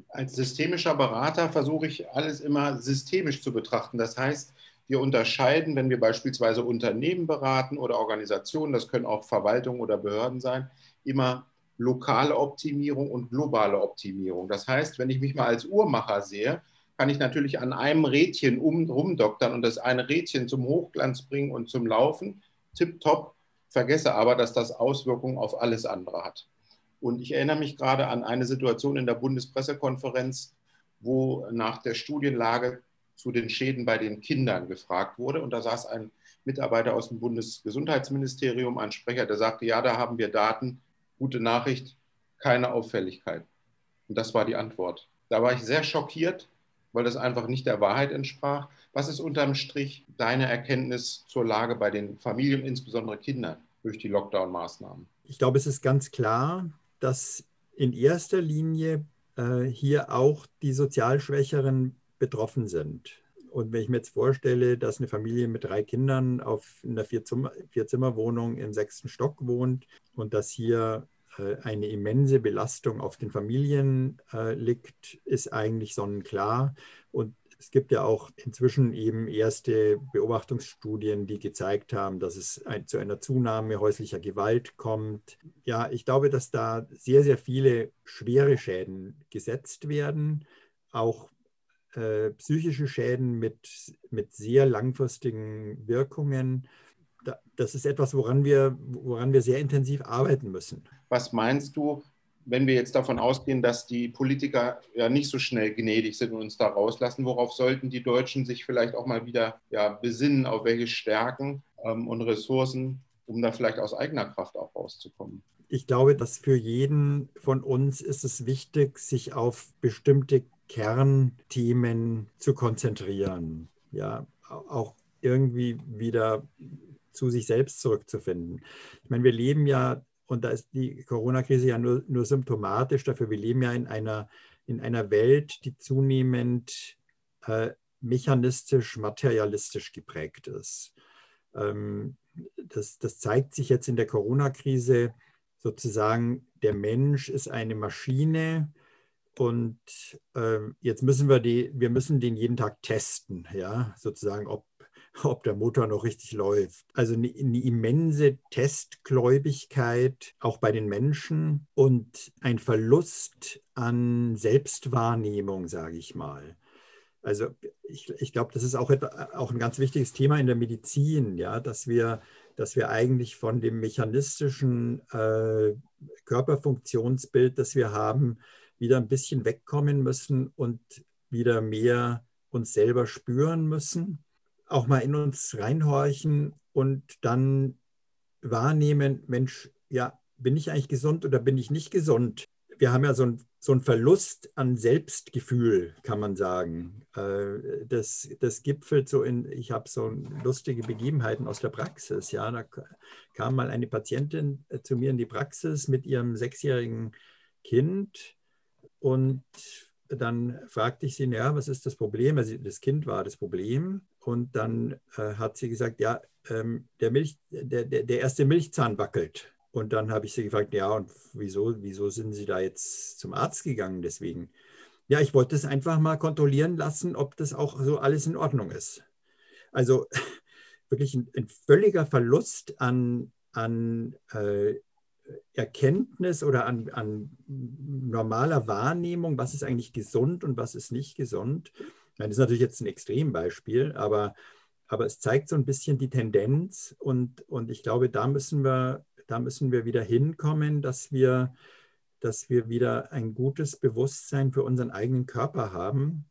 Als systemischer Berater versuche ich alles immer systemisch zu betrachten. Das heißt, wir unterscheiden, wenn wir beispielsweise Unternehmen beraten oder Organisationen, das können auch Verwaltungen oder Behörden sein, immer lokale Optimierung und globale Optimierung. Das heißt, wenn ich mich mal als Uhrmacher sehe, kann ich natürlich an einem Rädchen um, rumdoktern und das eine Rädchen zum Hochglanz bringen und zum Laufen, tipptopp vergesse aber, dass das Auswirkungen auf alles andere hat. Und ich erinnere mich gerade an eine Situation in der Bundespressekonferenz, wo nach der Studienlage zu den Schäden bei den Kindern gefragt wurde. Und da saß ein Mitarbeiter aus dem Bundesgesundheitsministerium, ein Sprecher, der sagte, ja, da haben wir Daten, gute Nachricht, keine Auffälligkeit. Und das war die Antwort. Da war ich sehr schockiert, weil das einfach nicht der Wahrheit entsprach. Was ist unterm Strich deine Erkenntnis zur Lage bei den Familien, insbesondere Kindern, durch die Lockdown-Maßnahmen? Ich glaube, es ist ganz klar, dass in erster Linie äh, hier auch die sozial Schwächeren betroffen sind. Und wenn ich mir jetzt vorstelle, dass eine Familie mit drei Kindern auf einer Vierzimmerwohnung im sechsten Stock wohnt und dass hier eine immense Belastung auf den Familien äh, liegt, ist eigentlich sonnenklar. Und es gibt ja auch inzwischen eben erste Beobachtungsstudien, die gezeigt haben, dass es ein, zu einer Zunahme häuslicher Gewalt kommt. Ja, ich glaube, dass da sehr, sehr viele schwere Schäden gesetzt werden, auch äh, psychische Schäden mit, mit sehr langfristigen Wirkungen. Das ist etwas, woran wir, woran wir sehr intensiv arbeiten müssen. Was meinst du, wenn wir jetzt davon ausgehen, dass die Politiker ja nicht so schnell gnädig sind und uns da rauslassen, worauf sollten die Deutschen sich vielleicht auch mal wieder ja, besinnen, auf welche Stärken ähm, und Ressourcen, um da vielleicht aus eigener Kraft auch rauszukommen? Ich glaube, dass für jeden von uns ist es wichtig, sich auf bestimmte Kernthemen zu konzentrieren. Ja, auch irgendwie wieder zu sich selbst zurückzufinden. Ich meine, wir leben ja und da ist die Corona-Krise ja nur, nur symptomatisch dafür. Wir leben ja in einer, in einer Welt, die zunehmend äh, mechanistisch, materialistisch geprägt ist. Ähm, das, das zeigt sich jetzt in der Corona-Krise sozusagen, der Mensch ist eine Maschine, und äh, jetzt müssen wir die, wir müssen den jeden Tag testen, ja, sozusagen, ob ob der Motor noch richtig läuft. Also eine, eine immense Testgläubigkeit auch bei den Menschen und ein Verlust an Selbstwahrnehmung, sage ich mal. Also ich, ich glaube, das ist auch, auch ein ganz wichtiges Thema in der Medizin, ja, dass wir, dass wir eigentlich von dem mechanistischen äh, Körperfunktionsbild, das wir haben, wieder ein bisschen wegkommen müssen und wieder mehr uns selber spüren müssen auch mal in uns reinhorchen und dann wahrnehmen, Mensch, ja, bin ich eigentlich gesund oder bin ich nicht gesund? Wir haben ja so einen so Verlust an Selbstgefühl, kann man sagen. Äh, das, das gipfelt so in, ich habe so lustige Begebenheiten aus der Praxis. Ja, da kam mal eine Patientin äh, zu mir in die Praxis mit ihrem sechsjährigen Kind und dann fragte ich sie, ja, was ist das Problem? Also das Kind war das Problem. Und dann äh, hat sie gesagt, ja, ähm, der, Milch, der, der, der erste Milchzahn wackelt. Und dann habe ich sie gefragt, ja, und wieso, wieso sind Sie da jetzt zum Arzt gegangen deswegen? Ja, ich wollte es einfach mal kontrollieren lassen, ob das auch so alles in Ordnung ist. Also wirklich ein, ein völliger Verlust an, an äh, Erkenntnis oder an, an, normaler Wahrnehmung, was ist eigentlich gesund und was ist nicht gesund. Das ist natürlich jetzt ein Extrembeispiel, aber, aber es zeigt so ein bisschen die Tendenz und, und ich glaube, da müssen wir, da müssen wir wieder hinkommen, dass wir, dass wir wieder ein gutes Bewusstsein für unseren eigenen Körper haben.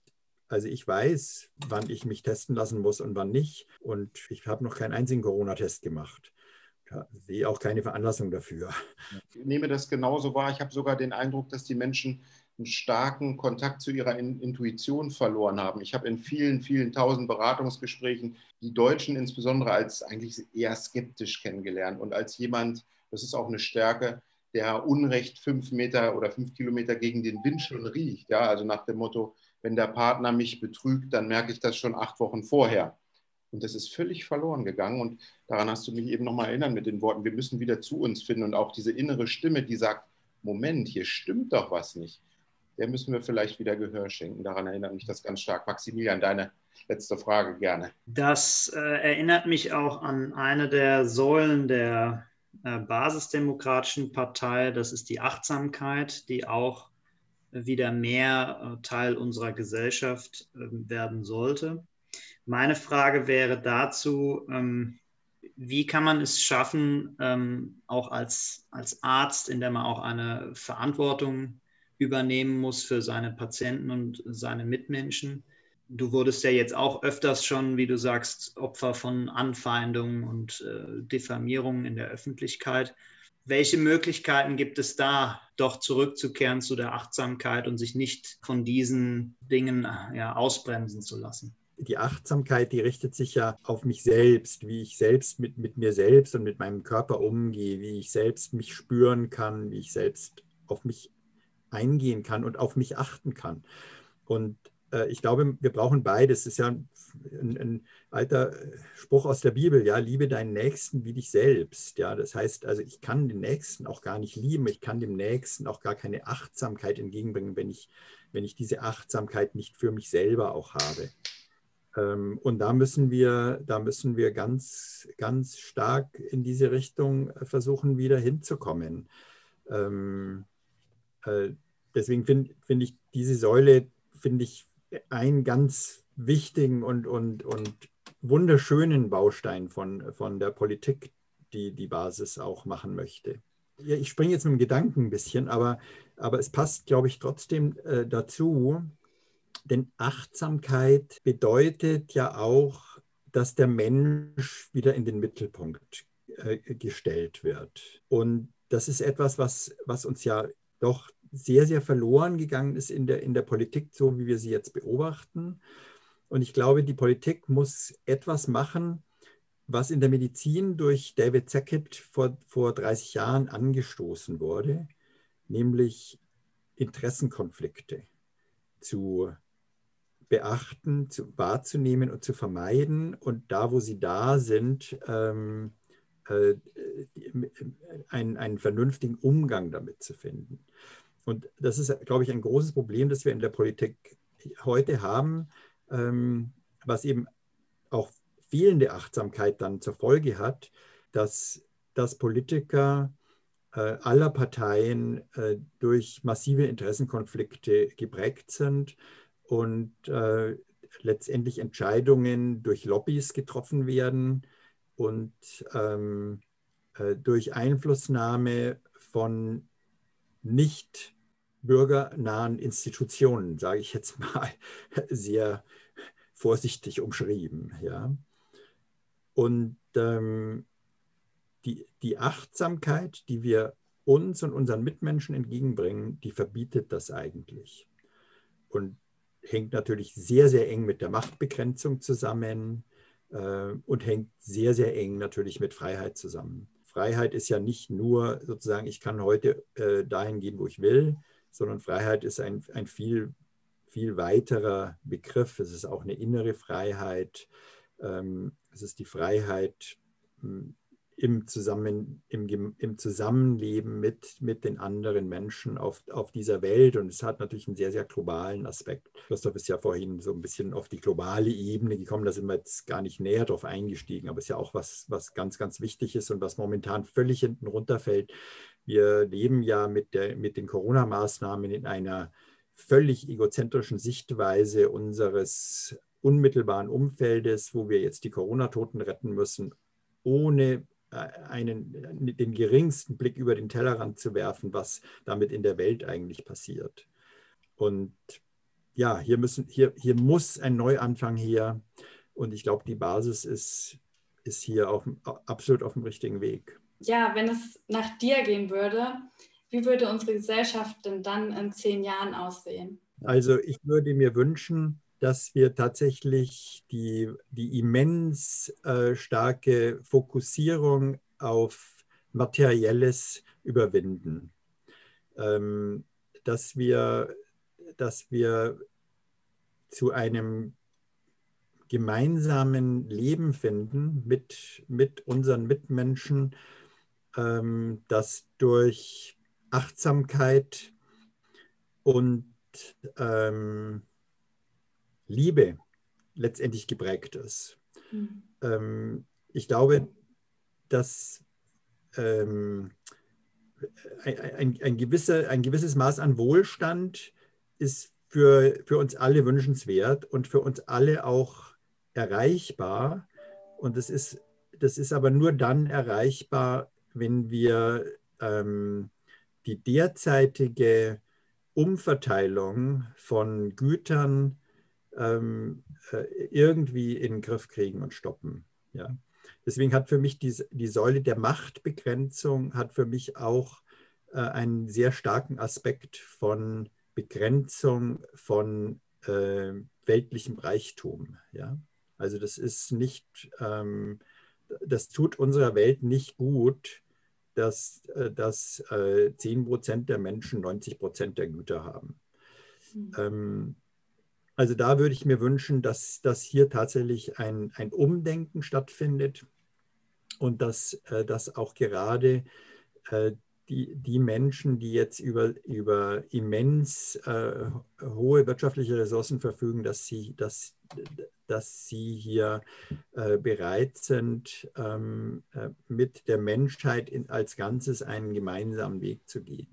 Also ich weiß, wann ich mich testen lassen muss und wann nicht. Und ich habe noch keinen einzigen Corona-Test gemacht sehe auch keine Veranlassung dafür. Ich nehme das genauso wahr. Ich habe sogar den Eindruck, dass die Menschen einen starken Kontakt zu ihrer Intuition verloren haben. Ich habe in vielen, vielen tausend Beratungsgesprächen die Deutschen insbesondere als eigentlich eher skeptisch kennengelernt und als jemand, das ist auch eine Stärke, der Unrecht fünf Meter oder fünf Kilometer gegen den Wind schon riecht. Ja, also nach dem Motto, wenn der Partner mich betrügt, dann merke ich das schon acht Wochen vorher. Und das ist völlig verloren gegangen. Und daran hast du mich eben nochmal erinnert mit den Worten, wir müssen wieder zu uns finden. Und auch diese innere Stimme, die sagt, Moment, hier stimmt doch was nicht. Der müssen wir vielleicht wieder Gehör schenken. Daran erinnert mich das ganz stark. Maximilian, deine letzte Frage gerne. Das äh, erinnert mich auch an eine der Säulen der äh, basisdemokratischen Partei. Das ist die Achtsamkeit, die auch wieder mehr äh, Teil unserer Gesellschaft ähm, werden sollte. Meine Frage wäre dazu, ähm, wie kann man es schaffen, ähm, auch als, als Arzt, in der man auch eine Verantwortung übernehmen muss für seine Patienten und seine Mitmenschen? Du wurdest ja jetzt auch öfters schon, wie du sagst, Opfer von Anfeindungen und äh, Diffamierungen in der Öffentlichkeit. Welche Möglichkeiten gibt es da, doch zurückzukehren zu der Achtsamkeit und sich nicht von diesen Dingen ja, ausbremsen zu lassen? die Achtsamkeit, die richtet sich ja auf mich selbst, wie ich selbst mit, mit mir selbst und mit meinem Körper umgehe, wie ich selbst mich spüren kann, wie ich selbst auf mich eingehen kann und auf mich achten kann. Und äh, ich glaube, wir brauchen beides. Das ist ja ein, ein, alter Spruch aus der Bibel, ja, liebe deinen Nächsten wie dich selbst. Ja, das heißt also, ich kann den Nächsten auch gar nicht lieben, ich kann dem Nächsten auch gar keine Achtsamkeit entgegenbringen, wenn ich, wenn ich diese Achtsamkeit nicht für mich selber auch habe. Ähm, und da müssen wir, da müssen wir ganz, ganz stark in diese Richtung äh, versuchen, wieder hinzukommen. Ähm, äh, deswegen finde find ich diese Säule, finde ich, einen ganz wichtigen und, und, und wunderschönen Baustein von, von der Politik, die die Basis auch machen möchte. ich springe jetzt mit dem Gedanken ein bisschen, aber, aber es passt, glaube ich, trotzdem äh, dazu, denn Achtsamkeit bedeutet ja auch, dass der Mensch wieder in den Mittelpunkt äh, gestellt wird. Und das ist etwas, was, was uns ja doch sehr, sehr verloren gegangen ist in der, in der Politik, so wie wir sie jetzt beobachten. Und ich glaube, die Politik muss etwas machen, was in der Medizin durch David Sackett vor, vor 30 Jahren angestoßen wurde, nämlich Interessenkonflikte zu beachten, zu, wahrzunehmen und zu vermeiden und da, wo sie da sind, ähm, äh, einen, einen vernünftigen Umgang damit zu finden. Und das ist, glaube ich, ein großes Problem, das wir in der Politik heute haben, ähm, was eben auch fehlende Achtsamkeit dann zur Folge hat, dass, dass Politiker äh, aller Parteien äh, durch massive Interessenkonflikte geprägt sind und äh, letztendlich Entscheidungen durch Lobbys getroffen werden und ähm, äh, durch Einflussnahme von nicht bürgernahen Institutionen, sage ich jetzt mal sehr vorsichtig umschrieben. Ja. Und ähm, die, die Achtsamkeit, die wir uns und unseren Mitmenschen entgegenbringen, die verbietet das eigentlich. Und hängt natürlich sehr, sehr eng mit der Machtbegrenzung zusammen äh, und hängt sehr, sehr eng natürlich mit Freiheit zusammen. Freiheit ist ja nicht nur sozusagen, ich kann heute äh, dahin gehen, wo ich will, sondern Freiheit ist ein, ein viel, viel weiterer Begriff. Es ist auch eine innere Freiheit. Ähm, es ist die Freiheit, im, Zusammen, im, im Zusammenleben mit, mit den anderen Menschen auf, auf dieser Welt. Und es hat natürlich einen sehr, sehr globalen Aspekt. Christoph ist ja vorhin so ein bisschen auf die globale Ebene gekommen. Da sind wir jetzt gar nicht näher drauf eingestiegen. Aber es ist ja auch was, was ganz, ganz wichtig ist und was momentan völlig hinten runterfällt. Wir leben ja mit, der, mit den Corona-Maßnahmen in einer völlig egozentrischen Sichtweise unseres unmittelbaren Umfeldes, wo wir jetzt die Corona-Toten retten müssen, ohne äh, einen, den geringsten Blick über den Tellerrand zu werfen, was damit in der Welt eigentlich passiert. Und ja, hier, müssen, hier, hier muss ein Neuanfang her. Und ich glaube, die Basis ist, ist hier auf, absolut auf dem richtigen Weg. Ja, wenn es nach dir gehen würde, wie würde unsere Gesellschaft denn dann in zehn Jahren aussehen? Also ich würde mir wünschen, dass wir tatsächlich die, die immens äh, starke Fokussierung auf Materielles überwinden. Ähm, dass, wir, dass wir zu einem gemeinsamen Leben finden mit, mit unseren Mitmenschen, ähm, das durch Achtsamkeit und ähm, Liebe letztendlich geprägt ist. Mhm. Ähm, ich glaube, dass ähm, ein, ein, ein, gewisse, ein gewisses Maß an Wohlstand ist für, für uns alle wünschenswert und für uns alle auch erreichbar. Und das ist, das ist aber nur dann erreichbar, wenn wir ähm, die derzeitige Umverteilung von Gütern, ähm, äh, irgendwie in den Griff kriegen und stoppen. Ja. Deswegen hat für mich die, die Säule der Machtbegrenzung hat für mich auch äh, einen sehr starken Aspekt von Begrenzung von äh, weltlichem Reichtum. Ja. Also das ist nicht, ähm, das tut unserer Welt nicht gut, dass, äh, dass äh, 10 Prozent der Menschen 90 Prozent der Güter haben. Mhm. Ähm, also da würde ich mir wünschen, dass, dass hier tatsächlich ein, ein Umdenken stattfindet und dass, äh, dass auch gerade äh, die, die Menschen, die jetzt über, über immens äh, hohe wirtschaftliche Ressourcen verfügen, dass sie, dass, dass sie hier äh, bereit sind, ähm, äh, mit der Menschheit in, als Ganzes einen gemeinsamen Weg zu gehen.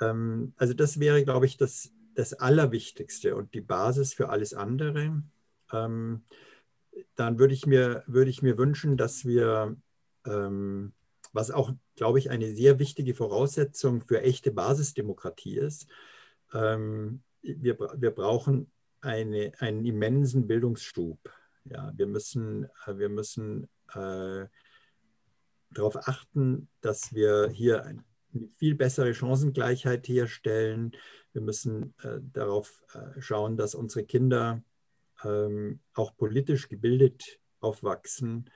Ähm, also das wäre, glaube ich, das, das Allerwichtigste und die Basis für alles andere. Ähm, dann würde ich, mir, würde ich mir wünschen, dass wir, ähm, was auch, glaube ich, eine sehr wichtige Voraussetzung für echte Basisdemokratie ist. Ähm, wir, wir brauchen eine, einen immensen Bildungsschub. Ja, wir müssen, äh, wir müssen äh, darauf achten, dass wir hier eine viel bessere Chancengleichheit herstellen. Wir müssen äh, darauf äh, schauen, dass unsere Kinder ähm, auch politisch gebildet aufwachsen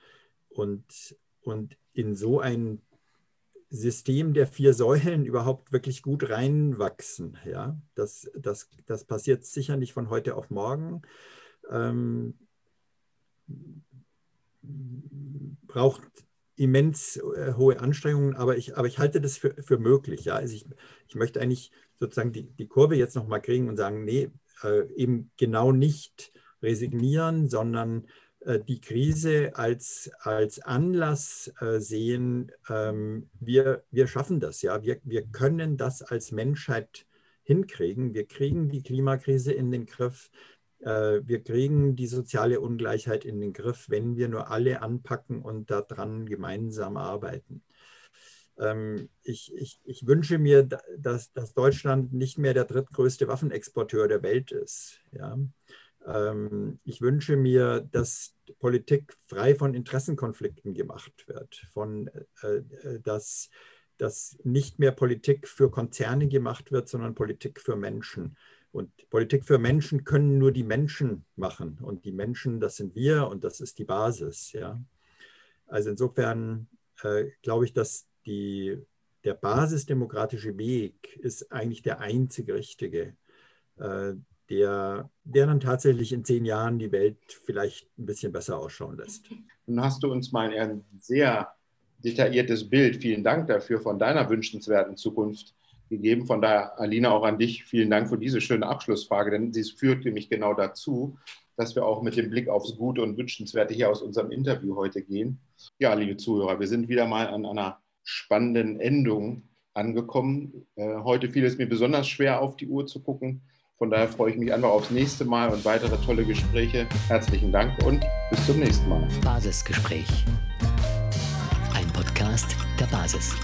und, und in so ein System der vier Säulen überhaupt wirklich gut reinwachsen. Ja? Das, das, das passiert sicher nicht von heute auf morgen. Ähm, braucht immens äh, hohe Anstrengungen, aber ich, aber ich halte das für, für möglich. Ja? Also ich, ich möchte eigentlich sozusagen die, die Kurve jetzt nochmal kriegen und sagen, nee, äh, eben genau nicht resignieren, sondern die Krise als, als Anlass äh, sehen, ähm, wir, wir schaffen das, ja, wir, wir können das als Menschheit hinkriegen. Wir kriegen die Klimakrise in den Griff. Äh, wir kriegen die soziale Ungleichheit in den Griff, wenn wir nur alle anpacken und daran gemeinsam arbeiten. Ähm, ich, ich, ich wünsche mir, dass, dass Deutschland nicht mehr der drittgrößte Waffenexporteur der Welt ist. Ja? Ähm, ich wünsche mir, dass Politik frei von Interessenkonflikten gemacht wird, von, äh, äh, dass, dass nicht mehr Politik für Konzerne gemacht wird, sondern Politik für Menschen. Und Politik für Menschen können nur die Menschen machen. Und die Menschen, das sind wir und das ist die Basis. Ja? Also insofern äh, glaube ich, dass die, der basisdemokratische Weg ist eigentlich der einzige richtige. Äh, der, der dann tatsächlich in zehn Jahren die Welt vielleicht ein bisschen besser ausschauen lässt. Nun hast du uns mal ein sehr detailliertes Bild, vielen Dank dafür, von deiner wünschenswerten Zukunft gegeben. Von daher, Alina, auch an dich vielen Dank für diese schöne Abschlussfrage, denn sie führt nämlich genau dazu, dass wir auch mit dem Blick aufs Gute und Wünschenswerte hier aus unserem Interview heute gehen. Ja, liebe Zuhörer, wir sind wieder mal an einer spannenden Endung angekommen. Äh, heute fiel es mir besonders schwer, auf die Uhr zu gucken. Von daher freue ich mich einfach aufs nächste Mal und weitere tolle Gespräche. Herzlichen Dank und bis zum nächsten Mal. Basisgespräch. Ein Podcast der Basis.